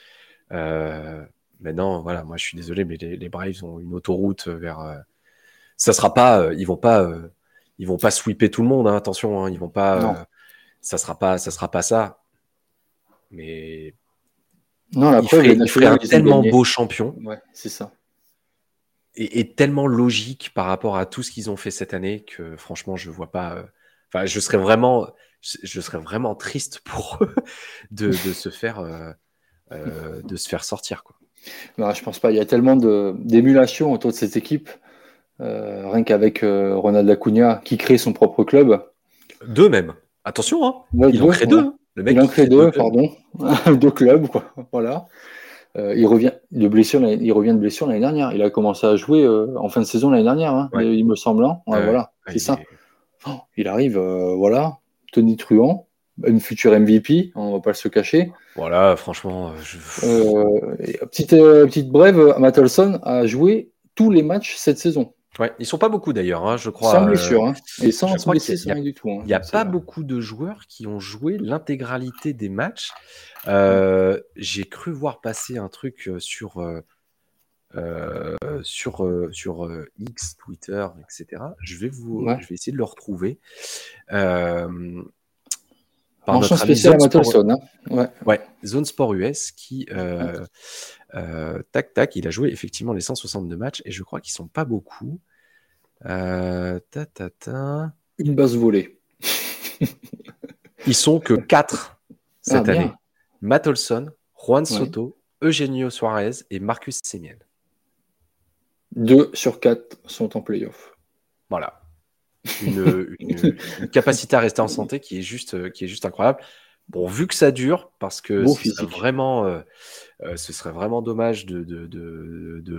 Euh, maintenant, voilà, moi je suis désolé, mais les, les Braves ont une autoroute vers. euh, ça sera pas. euh, ils vont pas. ils vont pas sweeper tout le monde. hein, attention, hein, ils vont pas. Ça sera pas. Ça sera pas ça. Mais
Non, la
il
preuve,
ferait, il un tellement
gagné.
beau champion
Ouais, c'est ça.
Et tellement logique par rapport à tout ce qu'ils ont fait cette année que franchement, je vois pas. euh, Enfin, je serais vraiment, je, je serais vraiment triste pour eux de, de se faire, euh, euh, de se faire sortir. Quoi.
Non, je pense pas. Il y a tellement d'émulation autour de cette équipe. Rien qu'avec Ronald Acuna qui crée son propre club.
Deux même. Attention, hein.
Ouais,
il en
deux,
crée
ouais.
deux. Le mec,
Il en crée deux, pardon. deux clubs, quoi. Voilà. Euh, il revient de blessure, l'année- il revient de blessure l'année dernière. Il a commencé à jouer euh, en fin de saison l'année dernière, hein,
Ouais.
il me semble. hein. Ouais, voilà, c'est
il
ça.
est-
Oh, il arrive, euh, voilà, Tony Truant. une future MVP, on va pas se cacher.
Voilà, franchement.
petite, petite brève, Matt Olson a joué tous les matchs cette saison.
Ouais, ils sont pas beaucoup d'ailleurs, hein, je crois.
Sans blessure, hein. et sans blessure, sans rien du tout. Hein.
Il n'y a pas beaucoup de joueurs qui ont joué l'intégralité des matchs. Euh, j'ai cru voir passer un truc euh, sur euh, sur sur X, Twitter, etc. Je vais vous, je vais essayer de le retrouver.
par Mention spéciale à Sport... hein.
ouais. ouais. Zone Sport US qui euh, tac, tac, il a joué effectivement les 162 matchs et je crois qu'ils sont pas beaucoup. Euh, ta, ta, ta.
Une base volée.
Ils sont que 4 cette ah, année. Matt Olson, Juan Soto, Eugenio Suarez et Marcus Semien.
2 sur 4 sont en playoff.
Voilà. Une, capacité à rester en santé qui est juste, qui est juste incroyable. Bon, vu que ça dure, parce que c'est vraiment, euh, euh, ce serait vraiment dommage de,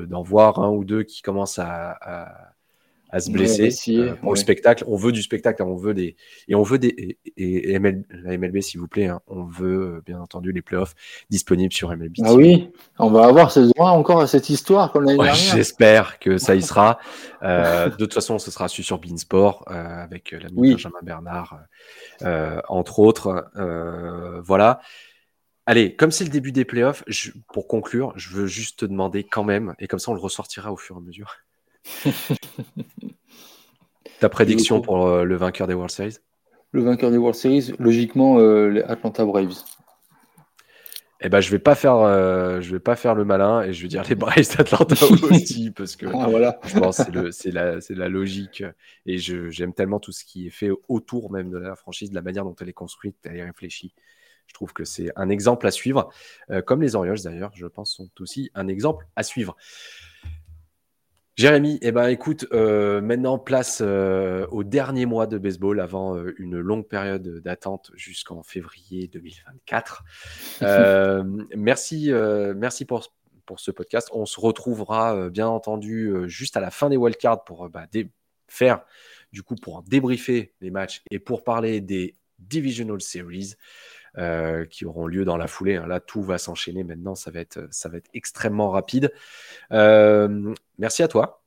d'en voir un ou deux qui commencent à, à se blesser euh, pour le spectacle. On veut du spectacle, hein, on veut des et on veut des et, la MLB s'il vous plaît, hein, on veut euh, bien entendu les playoffs disponibles sur MLB.
Ah oui, on va avoir ce droit encore à cette histoire comme l'année dernière.
J'espère que ça y sera. Euh, de toute façon, ce sera su sur Beansport avec l'ami Benjamin Bernard, entre autres. voilà. Allez, comme c'est le début des playoffs, pour conclure, je veux juste te demander quand même, et comme ça on le ressortira au fur et à mesure. Ta prédiction pour euh, le vainqueur des World Series?
Le vainqueur des World Series, logiquement, euh, les Atlanta Braves.
Eh ben, je vais pas faire, euh, je vais pas faire le malin et je vais dire les Braves d'Atlanta aussi parce que
ah, voilà.
je pense que c'est la, la, logique et j'aime tellement tout ce qui est fait autour même de la franchise, de la manière dont elle est construite, elle est réfléchie. Je trouve que c'est un exemple à suivre, comme les Orioles d'ailleurs, je pense, sont aussi un exemple à suivre. Jérémy, eh ben, écoute, euh, maintenant place euh, au dernier mois de baseball avant euh, une longue période d'attente jusqu'en février 2024. merci, merci pour, pour ce podcast. On se retrouvera bien entendu juste à la fin des wildcards pour bah, faire du coup pour débriefer les matchs et pour parler des divisional series. Euh, qui auront lieu dans la foulée. Hein. Là, tout va s'enchaîner maintenant, ça va être, ça va être extrêmement rapide. Euh, merci à toi.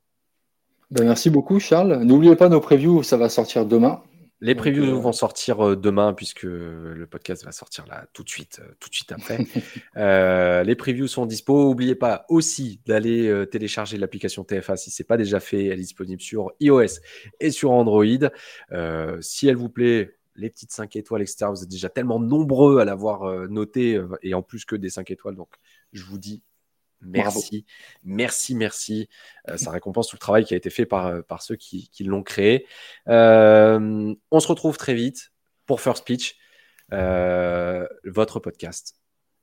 Ben, merci beaucoup, Charles. N'oubliez pas nos previews, ça va sortir demain.
Les previews euh, vont sortir demain puisque le podcast va sortir là tout de suite, tout de suite après. les previews sont dispo. N'oubliez pas aussi d'aller télécharger l'application TFA si ce n'est pas déjà fait. Elle est disponible sur iOS et sur Android. si elle vous plaît, les petites 5 étoiles, etc. Vous êtes déjà tellement nombreux à l'avoir euh, noté euh, et en plus que des 5 étoiles. Donc, je vous dis merci, merci, merci. Euh, ça récompense tout le travail qui a été fait par, par ceux qui, l'ont créé. on se retrouve très vite pour First Pitch, votre podcast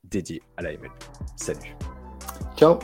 dédié à la MLB. Salut.
Ciao.